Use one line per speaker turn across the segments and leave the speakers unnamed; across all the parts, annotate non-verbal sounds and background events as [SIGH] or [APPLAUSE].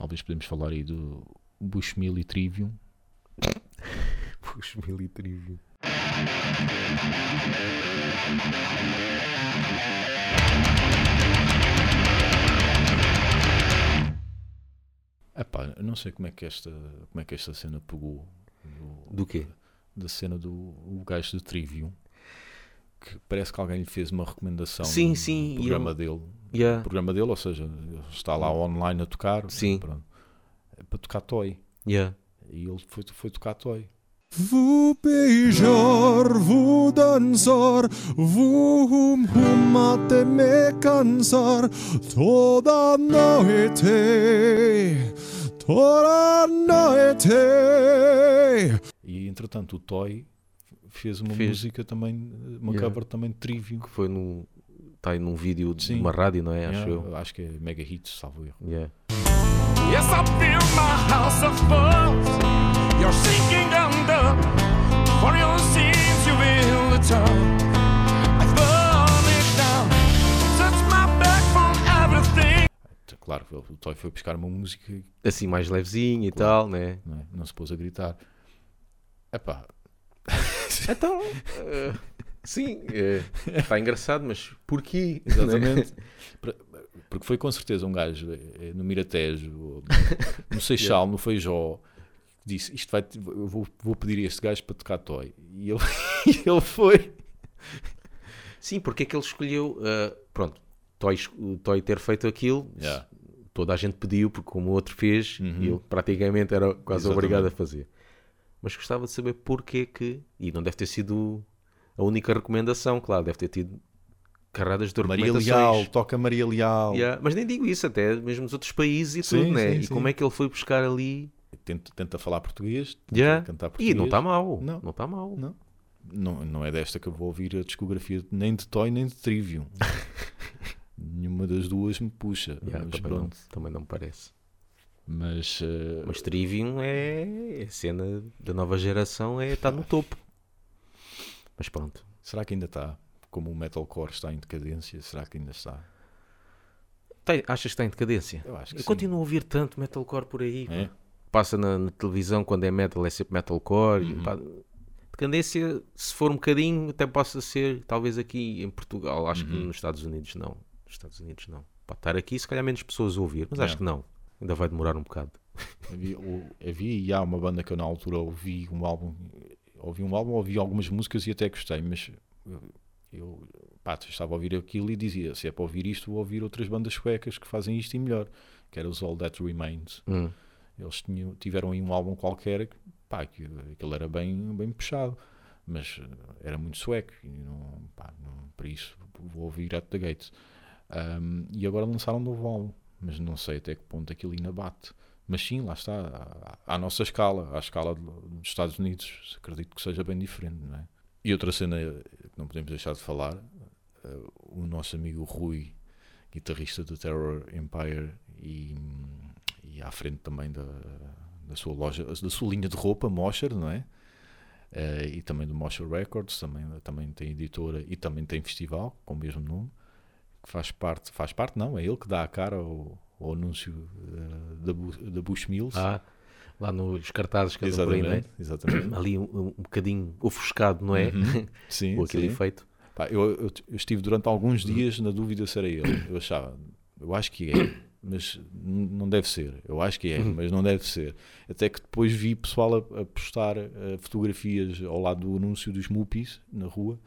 talvez podemos falar aí do Bushmill e Trivium. [LAUGHS]
Bushmill e Trivium.
Epá, não sei como é que esta, como é que esta cena pegou. Do,
Do quê?
Da cena do o gajo do Trivium. Que parece que alguém lhe fez uma recomendação
Sim,
no
sim,
programa
eu-
dele.
Yeah.
No programa dele, ou seja, ele está lá online a tocar.
Sim.
pronto. É para tocar toy.
Yeah.
E ele foi, foi tocar toy.
Wo beijar, wo dansar, wo hum hum até me cansar, toda noite, toda noite.
E entretanto o Toy fez uma
Fez.
música também, uma
Yeah.
cover também de Trivium.
Que foi no. Está aí num vídeo de
Sim.
uma rádio, não é? Acho
Yeah,
eu.
acho que é Mega Hits, salvo erro.
Yeah.
Yes, I feel my house of fuzz. You're sinking under. For your sins, you will return. I burn it down. Touch my back from everything.
Claro, o Toy foi buscar uma música
Assim mais levezinho e tal, né?
não, é? não se pôs a gritar. Epá,
Então. [LAUGHS] eh, sim, [LAUGHS] eh, está engraçado, mas porquê?
exatamente. [LAUGHS] Porque foi com certeza um gajo eh, no Miratejo, [LAUGHS] no Seixal, no Feijó, que disse: Isto vai, eu vou, vou pedir a este gajo para tocar Toy. E ele, ele foi.
Sim, porque é que ele escolheu. eh, pronto, Toy, Toy ter feito aquilo,
Yeah.
toda a gente pediu, porque como o outro fez,
Uhum.
ele praticamente era quase
Exatamente.
obrigado a fazer. Mas gostava de saber porquê que. E não deve ter sido a única recomendação, claro, deve ter tido carradas de
Maria. Leal, toca Maria Leal.
Yeah, Mas nem digo isso, até mesmo nos outros países e
Sim,
tudo, né?
sim,
e
sim.
como é que ele foi buscar ali.
Tenta, tenta falar português, tenta
Yeah.
cantar português.
E não está mal,
Não.
não está mal.
Não. Não, não é desta que eu vou ouvir a discografia nem de Toy nem de Trivium. [LAUGHS] Nenhuma das duas me puxa.
Yeah,
mas
também, não,
pronto.
também não me parece.
Mas, eh,
Mas Trivium é, é a cena da nova geração, é está no topo. Mas pronto.
será que ainda está? Como o metalcore está em decadência, será que ainda está?
Tem- achas que está em decadência?
Eu acho que
Eu
sim.
continuo a ouvir tanto metalcore por aí.
É?
Passa na, na televisão quando é metal, é sempre metalcore.
Uhum.
pá, decadência, se for um bocadinho, até possa ser, talvez aqui em Portugal. Acho
Uhum.
que nos Estados Unidos não. Nos Estados Unidos não. Pode estar aqui, se calhar menos pessoas a ouvir, mas
É.
acho que não. Ainda vai demorar um bocado.
Havia, havia e há uma banda que eu na altura ouvi um álbum, ouvi um álbum, ouvi algumas músicas e até gostei, mas eu, pá, estava a ouvir aquilo e dizia: se é para ouvir isto, vou ouvir outras bandas suecas que fazem isto e melhor, que era os All That Remains.
Hum.
Eles tinham, tiveram aí um álbum qualquer, que, pá, que aquilo era bem, bem puxado, mas eh, era muito sueco e não, pá, não, para isso vou ouvir At the Gates. Um, e agora lançaram um novo álbum, mas não sei até que ponto aquilo ainda bate. Mas sim, lá está, à, à nossa escala, à escala dos Estados Unidos, acredito que seja bem diferente, não é? E outra cena que não podemos deixar de falar, eh, o nosso amigo Rui, guitarrista do Terror Empire e, e à frente também da, da sua loja, da sua linha de roupa, Mosher, não é? Eh, e também do Mosher Records, também, também tem editora e também tem festival com o mesmo nome, que faz parte, faz parte não, é ele que dá a cara ao, ao anúncio eh, da, da Bush Mills.
Ah, lá nos cartazes que andam por aí, é?
exatamente. [CLEARS THROAT]
Ali um, um bocadinho ofuscado, não é?
Uhum. [LAUGHS] Sim,
Com aquele
sim.
efeito.
Pá, eu, eu- eu estive durante alguns dias na dúvida se era ele. Eu achava, eu acho que é, mas não deve ser. Eu acho que é, mas não deve ser. Até que depois vi pessoal a, a postar eh, fotografias ao lado do anúncio dos Muppies na rua,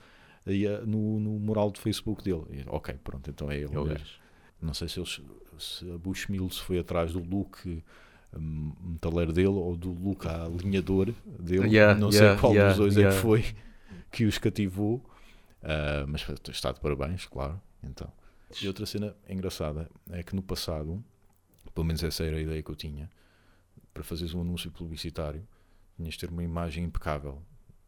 aí, eh, no, no mural do Facebook dele. E, ok, pronto, então é ele.
É o
o
gajo.
Não sei se, eles, se a Bushmill se foi atrás do look hum, metaleiro dele ou do look à alinhador dele.
Yeah,
não
yeah,
sei qual
yeah,
dos dois é que foi que os cativou. Ah, mas está de parabéns, claro. Então. E outra cena engraçada é que no passado, pelo menos essa era a ideia que eu tinha, para fazeres um anúncio publicitário, tinhas de ter uma imagem impecável,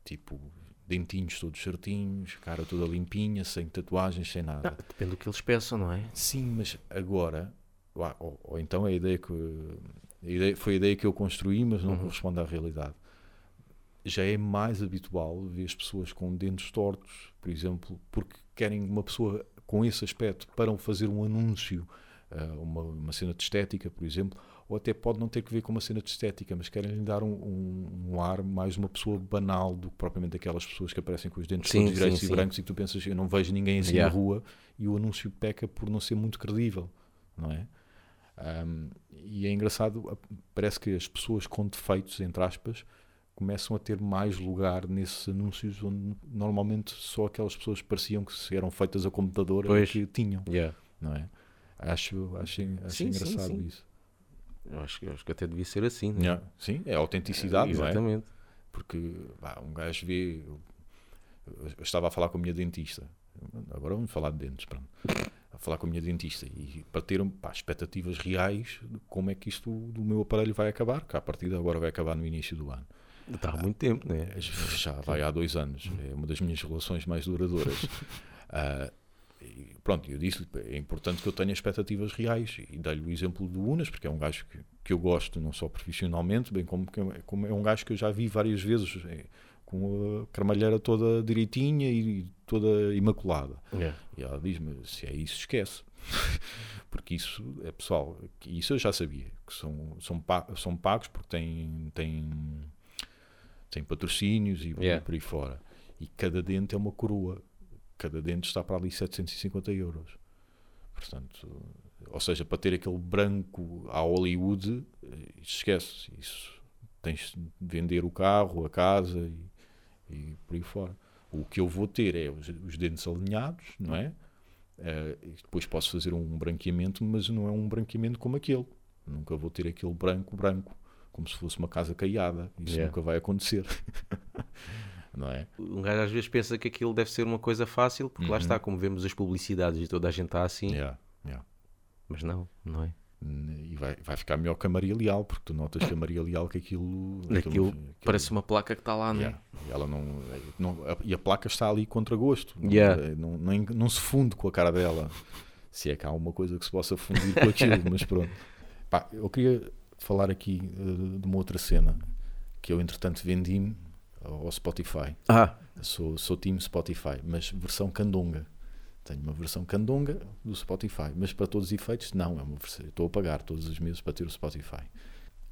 tipo dentinhos todos certinhos, cara toda limpinha, sem tatuagens, sem nada.
Ah, depende do que eles pensam, não é?
Sim, mas agora, ou, ou- então é a ideia que a ideia, foi a ideia que eu construí, mas não
Uhum.
corresponde à realidade. Já é mais habitual ver as pessoas com dentes tortos, por exemplo, porque querem uma pessoa com esse aspecto para fazer um anúncio, ah, uma, uma cena de estética, por exemplo, ou até pode não ter que ver com uma cena de estética, mas querem lhe dar um, um, um ar mais uma pessoa banal do que propriamente aquelas pessoas que aparecem com os dentes
Sim,
todos direitos
sim,
e
sim.
brancos e tu pensas, eu não vejo ninguém assim
Yeah.
na rua e o anúncio peca por não ser muito credível, não é? Um, e é engraçado, parece que as pessoas com defeitos, entre aspas, começam a ter mais lugar nesses anúncios onde normalmente só aquelas pessoas pareciam que eram feitas a computador
Pois.
que tinham,
Yeah.
não é? Acho, acho, acho
Sim, sim,
engraçado
sim.
isso.
Eu acho, eu acho que até devia ser assim. né?
Yeah. Sim, é a autenticidade, é?
Exatamente.
Porque pá, um gajo vê. Eu, estava a falar com a minha dentista. Agora vamos falar de dentes. Pronto. A falar com a minha dentista e para ter pá, expectativas reais de como é que isto do meu aparelho vai acabar, que a partir de agora vai acabar no início do ano.
Está há muito tempo, né?
Já vai há dois anos. É uma das minhas relações mais duradouras. E [LAUGHS] pronto, eu disse é importante que eu tenha expectativas reais e dei-lhe o exemplo do Unas, porque é um gajo que, que eu gosto, não só profissionalmente, bem como, que é- como é um gajo que eu já vi várias vezes é, com a carmalheira toda direitinha e toda imaculada.
Yeah.
E ela diz-me: se é isso, esquece. [LAUGHS] porque isso é pessoal, isso eu já sabia, que são, são, são pagos porque têm, têm, têm patrocínios e
Yeah.
por aí fora. E cada dente é uma coroa. Cada dente está para ali 750 euros. Portanto, ou seja, para ter aquele branco à Hollywood, eh, esquece. Isso tens de vender o carro, a casa e, e por aí fora. O que eu vou ter é os, os dentes alinhados, não é? E depois posso fazer um branqueamento, mas não é um branqueamento como aquele. Nunca vou ter aquele branco branco, como se fosse uma casa caiada. Isso
Yeah.
nunca vai acontecer. [LAUGHS] não é?
Um gajo às vezes pensa que aquilo deve ser uma coisa fácil, porque lá está, como vemos as publicidades e toda a gente está assim.
Uhum. Yeah, yeah.
Mas não, não é?
E vai, vai ficar melhor que a Maria Leal, porque tu notas que a Maria Leal que aquilo.
Aquilo parece uma placa que está lá, não é?
E ela não, não- a- e a placa está ali contra gosto. Não-
Yeah.
Não, não, não se funde com a cara dela. Se é que há uma coisa que se possa fundir com aquilo, mas pronto. Pá, eu queria falar aqui eh, de uma outra cena que eu, entretanto, vendi-me ao Spotify.
Ah,
Sou, sou time Spotify, mas versão candonga. Tenho uma versão candonga do Spotify, mas para todos os efeitos, não. É uma versão, estou a pagar todos os meses para ter o Spotify.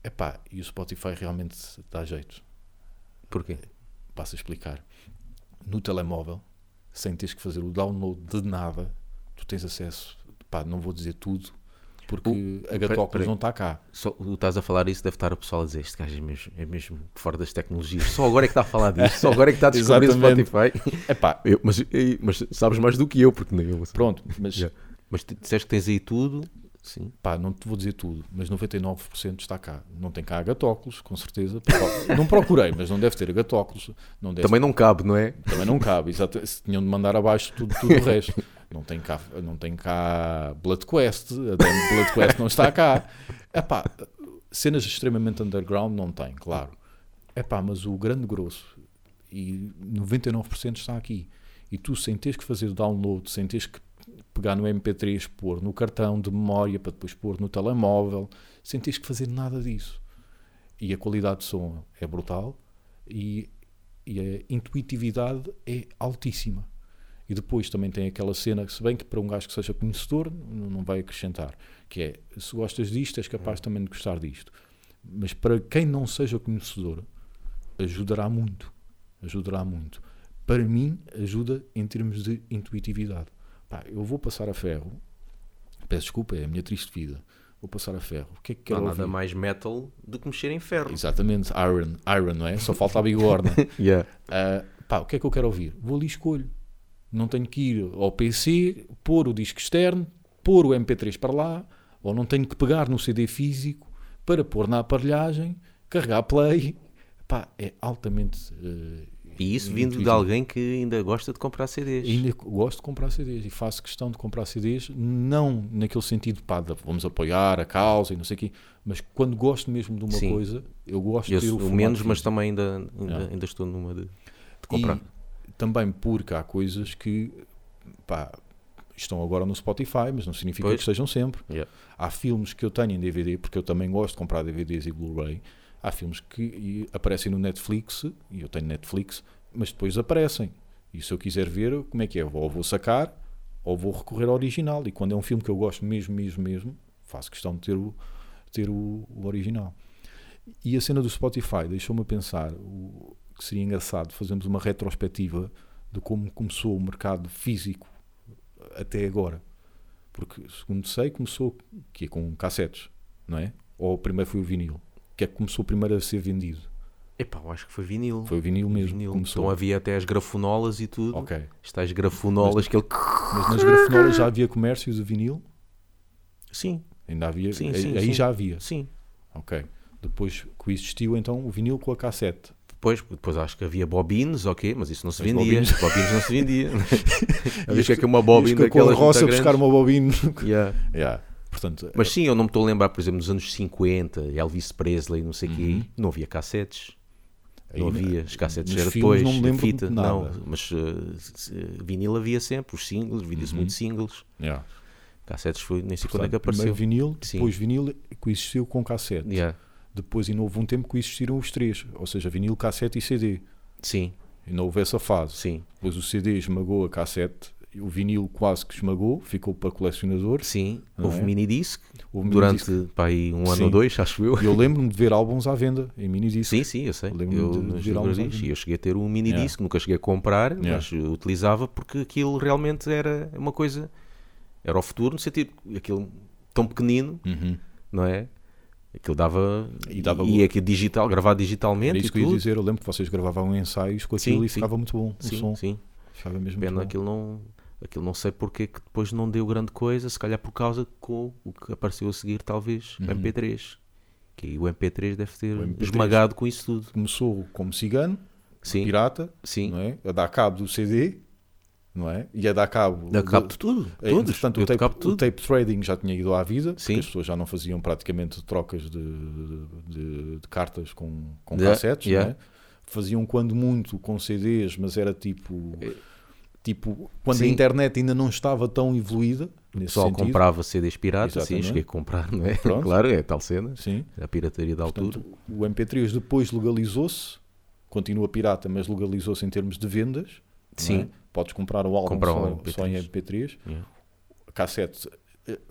Epá, e o Spotify realmente dá jeito.
porquê?
Passo a explicar. No telemóvel, sem teres que fazer o download de nada, tu tens acesso. Pá, não vou dizer tudo, porque a
peraí,
Gatóculos
peraí.
não está cá.
Só, tu estás a falar isso, deve estar o pessoal a dizer: Este gajo é mesmo, é mesmo fora das tecnologias. Só agora é que está a falar disto, só agora é que está a descobrir o. Spotify.
Epá,
Eu- mas, ei, mas sabes mais do que eu, porque nem eu.
pronto, mas
Já. Mas disseste que tens aí tudo, sim.
pá, não te vou dizer tudo, mas 99% está cá. Não tem cá gatóculos, com certeza. Não procurei, mas não deve ter gatóculos. Não deve
Também não cabe, não é?
Também não cabe, exato. Se tinham de mandar abaixo tudo, tudo o resto. [LAUGHS] Não tem cá, não tem cá Blood Quest, Blood Quest não está cá. [LAUGHS] Epá, cenas extremamente underground não tem, claro. Epá, mas o grande grosso e 99% está aqui. E tu sem teres que fazer download, sem teres que pegar no MP3, pôr no cartão de memória para depois pôr no telemóvel, sem teres que fazer nada disso. E a qualidade de som é brutal e, e a intuitividade é altíssima. E depois também tem aquela cena, se bem que para um gajo que seja conhecedor não não vai acrescentar, que é, se gostas disto, és capaz também de gostar disto. Mas para quem não seja conhecedor, ajudará muito. Ajudará muito. Para mim, ajuda em termos de intuitividade. Pá, eu vou passar a ferro, peço desculpa, é a minha triste vida. Vou passar a ferro. O que é que
Não
quero
há nada
ouvir?
mais metal do que mexer em ferro.
Exatamente, Iron, Iron, não é? Só falta a bigorna. [LAUGHS]
Yeah.
Ah, pá, o que é que eu quero ouvir? Vou ali e escolho. Não tenho que ir ao PC, pôr o disco externo, pôr o MP3 para lá, ou não tenho que pegar no CD físico para pôr na aparelhagem, carregar play. Pá, é altamente. eh,
E isso vindo de alguém que ainda gosta de comprar CDs.
Ainda gosto de comprar CDs e faço questão de comprar CDs, não naquele sentido, pá, de vamos apoiar a causa e não sei o quê, mas quando gosto mesmo de uma
Sim.
coisa, eu gosto
Eu
de ter o
sou
formato
menos, mas também ainda, ainda,
Yeah.
ainda estou numa de, de comprar.
E também porque há coisas que pá, estão agora no Spotify, mas não significa
Pois.
que estejam sempre.
Yeah.
Há filmes que eu tenho em DVD, porque eu também gosto de comprar DVDs e Blu-ray. Há filmes que aparecem no Netflix, e eu tenho Netflix, mas depois aparecem. E se eu quiser ver, como é que é? Ou vou sacar, ou vou recorrer ao original. E quando é um filme que eu gosto mesmo, mesmo, mesmo, faço questão de ter o, ter o, o original. E a cena do Spotify deixou-me pensar o, que seria engraçado fazermos uma retrospectiva de como começou o mercado físico até agora. Porque, segundo sei, começou que é com cassetes, não é? Ou primeiro foi o vinil? Que é que começou primeiro a ser vendido?
Epá, eu acho que foi vinil.
Foi vinil mesmo.
vinil.
Começou.
Então havia até as grafonolas e tudo.
Ok.
Estas grafonolas que ele.
Mas nas grafenolas já havia comércio de vinil?
Sim,
Ainda havia?
Sim,
aí
sim,
aí
sim.
já havia.
sim.
Ok. Depois coexistiu então o vinil com a cassete.
Depois, depois acho que havia bobines, ok, mas isso não se vendia.
bobines-
Bobines não se vendia. [LAUGHS] Havia que é uma bobina daquelas
roça buscar uma bobina.
Yeah.
yeah. Portanto,
Mas sim, eu não me estou a lembrar, por exemplo, nos anos 50, Elvis Presley, não sei o quê, não havia cassetes.
aí
não havia, as cassetes era depois,
não me
fita,
de nada.
não, mas uh, vinil havia sempre, os singles, via-se
Uhum.
muito singles,
Yeah.
cassetes foi, nem sei quando é que
Portanto, primeiro
apareceu.
vinil,
Sim.
depois vinil coexistiu com cassete.
Yeah.
Depois, ainda houve um tempo que coexistiram os três, ou seja, vinil, cassete e CD.
Sim,
Ainda houve essa fase.
sim,
Depois o CD esmagou a cassete, o vinil quase que esmagou, ficou para colecionadores.
sim,
Não
houve
é?
minidisc
Houve
durante
minidisc.
pá, aí um ano
Sim.
ou dois, acho eu.
E eu lembro-me de ver álbuns à venda em minidisc.
Sim, sim, eu sei.
Lembro-me
Eu,
de- de ver álbuns.
e eu cheguei a ter um mini disc, nunca cheguei a comprar,
Yeah.
mas eu utilizava porque aquilo realmente era uma coisa, era o futuro, no sentido, aquilo tão pequenino,
Uhum.
não é? Aquilo dava.
E dava
e aquilo digital, gravado digitalmente
Era isso que eu ia dizer. Eu lembro que vocês gravavam ensaios com
Sim,
aquilo e
sim.
ficava muito bom o
Sim,
som.
sim.
Ficava mesmo
Pena
bom.
aquilo não. Aquilo não sei porque é que depois não deu grande coisa, se calhar por causa com o que apareceu a seguir, talvez, o MP3. Que o MP3 deve ter
Uhum. O MP3.
esmagado com isso tudo.
Começou como cigano,
Sim,
pirata,
sim.
não é? a dar cabo do CD, não é? E a dar cabo.
Da
de-
cabo de tudo.
É,
Todos.
Entretanto,
Eu
o tape, o tape trading já tinha ido à vida,
Sim.
as pessoas já não faziam praticamente trocas de, de- de cartas com, com
Yeah,
cassetes,
yeah.
é? faziam quando muito com CDs, mas era tipo, tipo quando a
Sim.
internet ainda não estava tão evoluída,
O pessoal
sentido.
comprava CDs piratas, sim,
Exatamente.
cheguei a comprar, não é? [LAUGHS]
Pronto.
Claro, é tal cena.
Sim.
A pirataria da altura.
Portanto, o MP3 depois legalizou-se, continua pirata, mas legalizou-se em termos de vendas. não
Sim.
é? Podes comprar o álbum
Comprar
só,
um
só em
MP3.
MP3.
Yeah.
Cassete,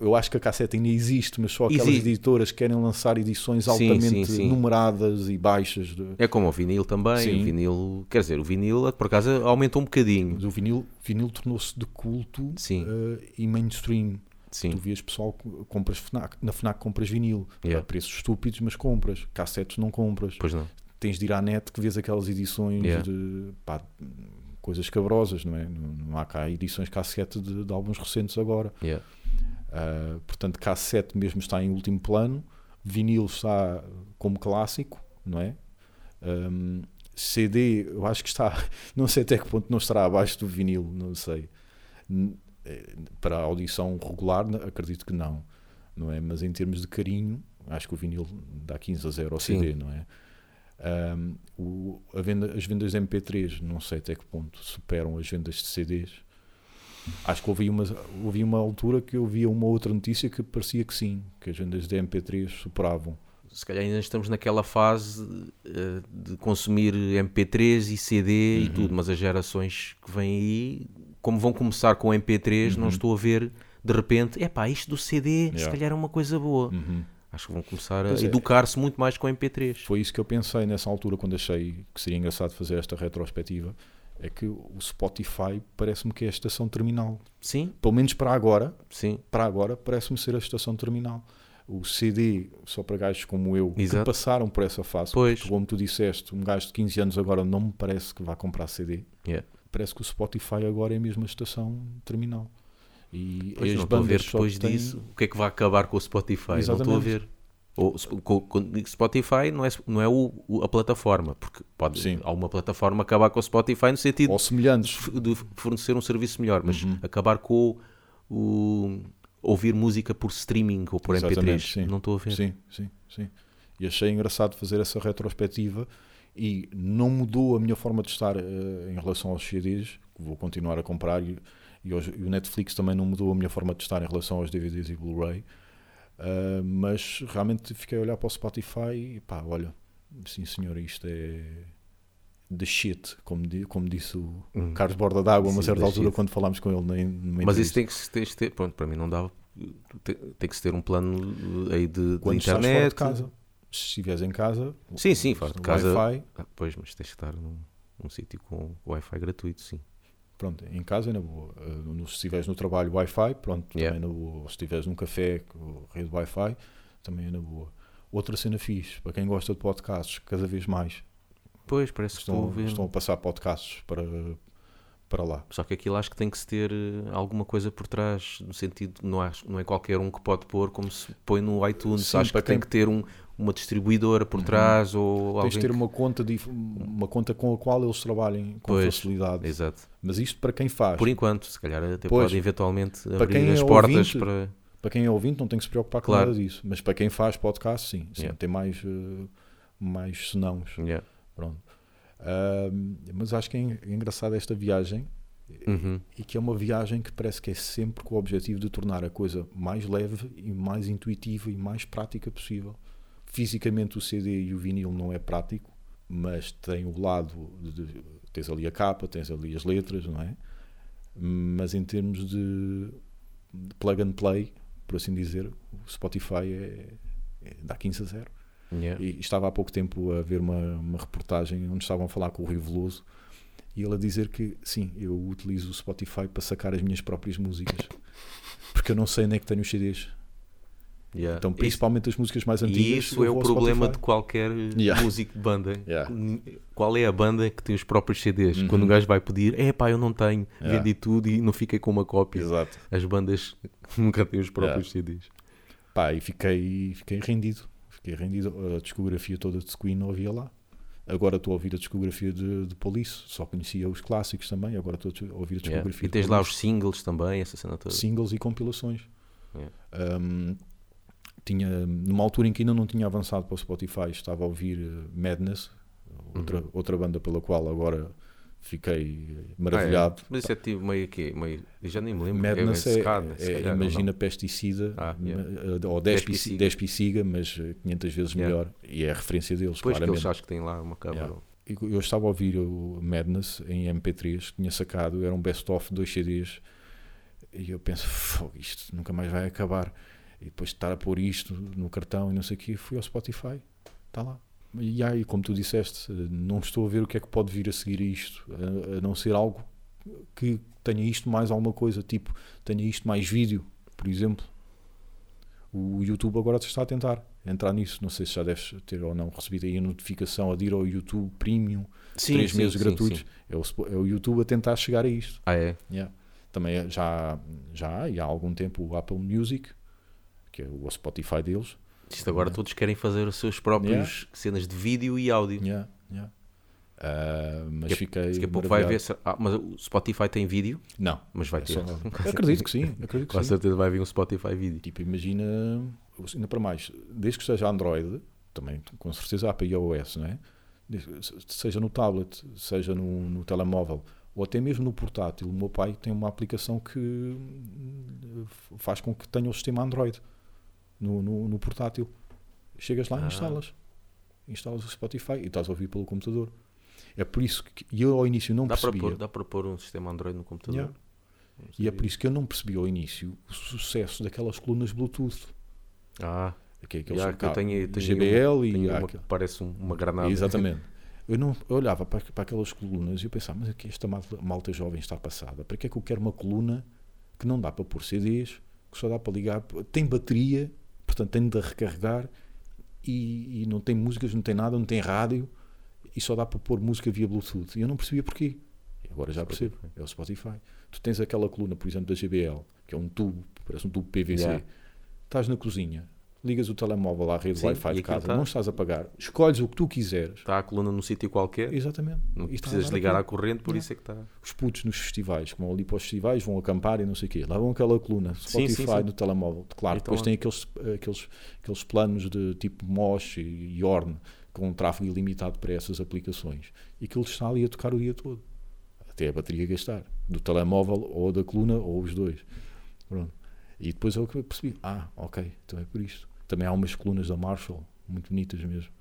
eu acho que a cassete ainda existe, mas só aquelas
Existe.
editoras que querem lançar edições
Sim,
altamente
sim, sim.
numeradas e baixas. De,
É como o vinil também. O vinil, quer dizer, o vinil por acaso aumentou um bocadinho.
do vinil, vinil tornou-se de culto eh, e mainstream.
Sim,
Tu vias pessoal, co- compras FNAC, na FNAC compras vinil,
Yeah.
a preços estúpidos, mas compras. Cassetes não compras.
pois não.
tens de ir à net que vês aquelas edições
Yeah.
de pá, coisas cabrosas, não é? Não, não há cá edições cassete de, de álbuns recentes agora.
Yeah.
Ah, portanto, cassete mesmo está em último plano, vinil está como clássico, não é? Ahm, CD, eu acho que está, [LAUGHS] não sei até que ponto não estará abaixo do vinil, não sei. Eh, Para a audição regular, acredito que não, não é? Mas em termos de carinho, acho que o vinil dá 15 a 0 ao
Sim.
CD, não é? Ahm, o- venda- as vendas de MP3, não sei até que ponto superam as vendas de CDs. Acho que ouvi uma, ouvi uma altura que eu via uma outra notícia que parecia que sim, que as vendas de MP3 superavam.
Se calhar ainda estamos naquela fase eh, de consumir MP3 e CD e
Uhum.
tudo, mas as gerações que vêm aí, como vão começar com MP3, não estou a ver de repente, epá, isto do CD se
Uhum. Yeah.
calhar é uma coisa boa.
Uhum.
Acho que vão começar a
Pois é.
educar-se muito mais com MP3.
Foi isso que eu pensei nessa altura quando achei que seria engraçado fazer esta retrospectiva. É que o Spotify parece-me que é a estação terminal.
Sim,
Pelo menos para agora,
sim,
para agora parece-me ser a estação terminal. O CD, só para gajos como eu,
Exato.
que passaram por essa fase,
Pois.
como tu disseste, um gajo de 15 anos agora não me parece que vá comprar CD.
Yeah.
Parece que o Spotify agora é mesmo a estação terminal. E
Pois
as
não estou a ver depois
têm-
disso o que é que vai acabar com o Spotify. Não estou a
Exatamente.
ver. Ou, Spotify não é, não é o, o- a plataforma, porque pode
Sim.
há uma plataforma acabar com o Spotify no sentido
Ou semelhantes.
de fornecer um serviço melhor, mas
Uhum.
acabar com o, o- ouvir música por streaming ou por
Exatamente,
MP3.
sim.
Não estou a ver.
Sim, sim, sim. E achei engraçado fazer essa retrospectiva e não mudou a minha forma de estar eh, em relação aos CDs, que vou continuar a comprar, e, e, aos- e o Netflix também não mudou a minha forma de estar em relação aos DVDs e Blu-ray. Ah, mas realmente fiquei a olhar para o Spotify e pá, olha, sim senhor, isto é the shit, como, di- como disse o
Hum.
Carlos Borda d'Água a uma certa altura
shit.
quando falámos com ele
Mas isso tem que se ter, ter- pronto, para mim não dava te- tem que se ter um plano aí de, de
Quando fora
internet.
de casa. Se estiveres em casa,
Sim, sim, fora de casa.
Wi-Fi,
Ah, pois, mas tens que estar num, num sítio com Wi-Fi gratuito, sim.
Pronto, em casa é na boa. Uh, no- se estiveres no trabalho Wi-Fi, pronto,
Yeah.
também é na boa. Ou se estiveres num café com rede Wi-Fi, também é na boa. Outra cena fixe, para quem gosta de podcasts, cada vez mais
Pois, parece que estou a
estão, estão a passar podcasts para, para lá.
Só que aquilo acho que tem que se ter eh, alguma coisa por trás, no sentido, não, acho, não é qualquer um que pode pôr como se põe no iTunes.
Sim,
acho que tem que ter um- uma distribuidora por
Uhum.
trás ou
Tens de ter uma conta, dif- uma conta com a qual eles trabalhem com
Pois,
facilidade.
Exato.
Mas isto para quem faz.
Por enquanto, se calhar até
Pois.
pode eventualmente
Para
abrir
quem
as
é
portas
ouvinte,
para.
Para quem é ouvinte não tem que se preocupar com
Claro.
nada disso. Mas para quem faz podcast, sim. sim
Yeah.
Tem mais, eh, mais senãos.
Yeah.
Pronto. Ahm, mas acho que é é engraçado esta viagem
Uhum.
e que é uma viagem que parece que é sempre com o objetivo de tornar a coisa mais leve e mais intuitiva e mais prática possível. Fisicamente o CD e o vinil não é prático, mas tem o lado de, tens ali a capa, tens ali as letras, não é? Mas em termos de, de plug and play, por assim dizer, o Spotify é, é dá 15 a 0.
Yeah.
E estava há pouco tempo a ver uma, uma reportagem onde estavam a falar com o Rui Veloso e ele a dizer que sim, eu utilizo o Spotify para sacar as minhas próprias músicas porque eu não sei onde é que tenho os CDs.
Yeah.
Então,
Isso-
principalmente as músicas mais
E
antigas.
isso
eu
é o problema
Spotify.
de qualquer
Yeah.
músico de banda. [LAUGHS]
Yeah.
Qual é a banda que tem os próprios CDs?
Uhum.
Quando o gajo vai pedir, é pá, eu não tenho, vendi tudo e não fiquei com uma cópia.
Exato.
As bandas [LAUGHS] nunca têm os próprios CDs.
Pá, e fiquei, fiquei rendido. Fiquei rendido. A discografia toda de Queen não havia lá. Agora estou a ouvir a discografia de, de Police. Só conhecia os clássicos também. Agora estou a ouvir a discografia
E tens lá os singles também, essa cena toda.
singles e compilações. Um, tinha, numa altura em que ainda não tinha avançado para o Spotify, estava a ouvir eh, Madness, outra,
Uhum.
outra banda pela qual agora fiquei
Ah, é?
maravilhado.
Mas isso é tipo meio que meio, já nem me lembro.
Madness é,
secada, se
é-
calhar, não?
imagina pesticida
Ah, yeah.
eh, ou 10
Despiciga.
despiciga, mas eh, 500 vezes
Yeah.
melhor e é a referência deles,
Depois que
claramente.
eles acho que têm lá uma câmara.
Yeah. Eu estava a ouvir o Madness em MP3 que tinha sacado, era um best-of de dois CDs e eu penso, "Fogo, isto nunca mais vai acabar. E depois de estar a pôr isto no cartão e não sei o que, fui ao Spotify, está lá. E aí, como tu disseste, não estou a ver o que é que pode vir a seguir a isto, a, a não ser algo que tenha isto mais alguma coisa, tipo, tenha isto mais vídeo, por exemplo. O YouTube agora está a tentar entrar nisso. Não sei se já deves ter ou não recebido aí a notificação a de ir ao YouTube Premium,
Sim,
três
sim,
meses
sim,
gratuitos. É, o, é o YouTube a tentar chegar a isto.
Ah, é?
Yeah. Também é- já, já há, e há algum tempo o Apple Music, que é o Spotify deles.
Isto agora todos querem fazer os seus próprios cenas de vídeo e áudio.
Yeah, yeah. Ah, mas
a-
fiquei.
Daqui a pouco vai ver.
maravilhado.
se- Ah, mas o Spotify tem vídeo,
Não,
mas vai
é
ter.
só- [LAUGHS] acredito que sim. Acredito que
Com
sim.
certeza vai vir um Spotify vídeo.
Tipo, imagina, ainda para mais, desde que seja Android, também com certeza há para iOS, não é? Seja no tablet, seja no, no telemóvel, ou até mesmo no portátil. O meu pai tem uma aplicação que hum, faz com que tenha o sistema Android no, no, no portátil. Chegas lá e
Ah.
instalas. Instalas o Spotify e estás a ouvir pelo computador. É por isso que eu ao início não
Dá para,
percebia.
pôr, dá para pôr um sistema Android no computador?
Yeah. E é por isso que eu não percebi ao início o sucesso daquelas colunas Bluetooth.
Ah,
Que é aqueles
já, que eu tenho, tenho
GBL
uma,
e
tenho uma que parece um- uma granada.
Exatamente. [LAUGHS] Eu, não, eu olhava para, para aquelas colunas e eu pensava, mas aqui esta malta, malta jovem está passada. Para que é que eu quero uma coluna que não dá para pôr CDs, que só dá para ligar, tem bateria, portanto tem de recarregar e, e não tem músicas, não tem nada, não tem rádio e só dá para pôr música via Bluetooth. E eu não percebia porquê. E agora já percebo. É o Spotify. Tu tens aquela coluna, por exemplo, da GBL, que é um tubo, parece um tubo PVC.
Yeah.
Estás na cozinha, ligas o telemóvel à rede
Sim,
Wi-Fi de casa,
tá-
não estás a pagar, escolhes o que tu quiseres.
Está a coluna num sítio qualquer,
Exatamente.
não
E a
precisas ligar à corrente, por
Yeah.
isso é que está.
Os putos nos festivais, que vão ali para os festivais, vão acampar e não sei o quê, levam aquela coluna,
Sim,
Spotify
sim, sim.
no telemóvel. Claro,
E
depois
estão
tem aqueles, aqueles, aqueles planos de tipo Mosh e Yorn, com um tráfego ilimitado para essas aplicações. E aquilo está ali a tocar o dia todo. Até a bateria gastar. Do telemóvel ou da coluna ou os dois. Pronto. E depois é o que eu percebi. Ah, ok, então é por isto. Também há umas colunas da Marshall, muito bonitas mesmo.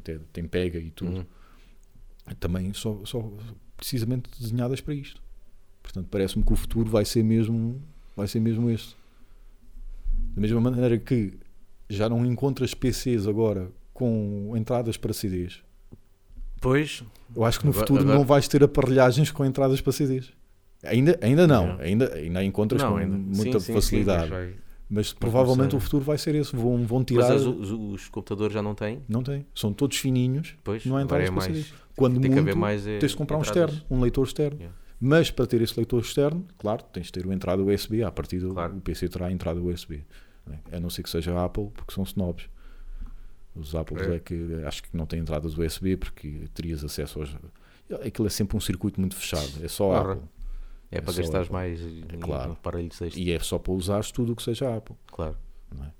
Até tem pega e tudo
Uhum.
também só, só precisamente desenhadas para isto. Portanto, parece-me que o futuro vai ser mesmo, vai ser mesmo este. Da mesma maneira que já não encontras PCs agora com entradas para CDs.
Pois,
Eu acho que no
Agora-
futuro
agora-
não vais ter aparelhagens com entradas para CDs. Ainda, ainda não, ainda, ainda encontras
não,
com
ainda.
muita
Sim, sim,
facilidade.
sim, vai-
mas provavelmente
começar.
o futuro vai ser esse. Vão, vão
Mas
tirar.
as- os, os computadores já não têm?
Não tem. São todos fininhos.
Pois,
Não há entradas
é
para
mais.
Quando
Tem que
muito,
haver mais. eh,
tens de comprar um
entradas.
externo, um leitor externo.
Yeah.
Mas para ter esse leitor externo, claro, tens de ter uma entrada USB. A partir do
Claro.
o PC terá a entrada USB. né? A não ser que seja a Apple, porque são snobs. Os Apples é.
É.
que acho que não têm entradas USB porque terias acesso aos. Aquilo é sempre um circuito muito fechado. É só
Claro.
Apple.
É,
É
para gastares
Apple.
mais em
claro.
aparelhos extras.
E é só para usares tudo o que seja Apple.
Claro.
Não é?